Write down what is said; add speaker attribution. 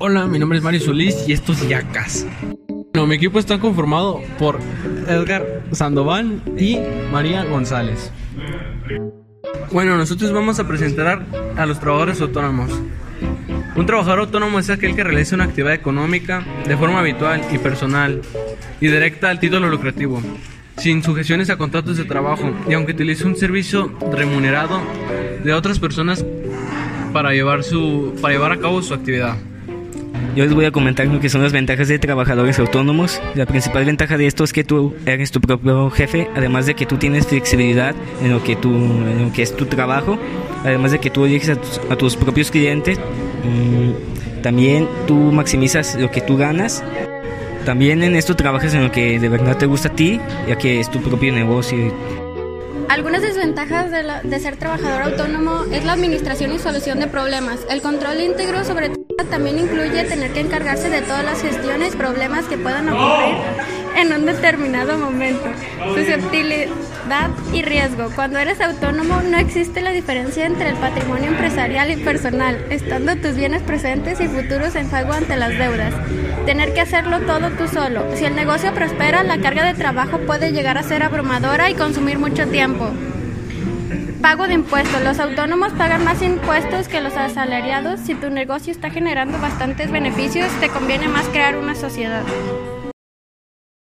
Speaker 1: Hola, mi nombre es Mario Solís y esto es Yacas. Bueno, mi equipo está conformado por Edgar Sandoval y María González. Bueno, nosotros vamos a presentar a los trabajadores autónomos. Un trabajador autónomo es aquel que realiza una actividad económica de forma habitual y personal y directa al título lucrativo, sin sujeciones a contratos de trabajo y aunque utilice un servicio remunerado de otras personas para llevar, su, para llevar a cabo su actividad.
Speaker 2: Yo les voy a comentar lo que son las ventajas de trabajadores autónomos. La principal ventaja de esto es que tú eres tu propio jefe, además de que tú tienes flexibilidad en lo que, tú, en lo que es tu trabajo, además de que tú eliges a tus, a tus propios clientes. Mm, también tú maximizas lo que tú ganas. También en esto trabajas en lo que de verdad te gusta a ti, ya que es tu propio negocio.
Speaker 3: Algunas desventajas de, la- de ser trabajador autónomo es la administración y solución de problemas. El control íntegro sobre también incluye tener que encargarse de todas las gestiones, problemas que puedan ocurrir en un determinado momento. Susceptibilidad y riesgo. Cuando eres autónomo no existe la diferencia entre el patrimonio empresarial y personal, estando tus bienes presentes y futuros en juego ante las deudas. Tener que hacerlo todo tú solo. Si el negocio prospera, la carga de trabajo puede llegar a ser abrumadora y consumir mucho tiempo. Pago de impuestos. Los autónomos pagan más impuestos que los asalariados. Si tu negocio está generando bastantes beneficios, te conviene más crear una sociedad.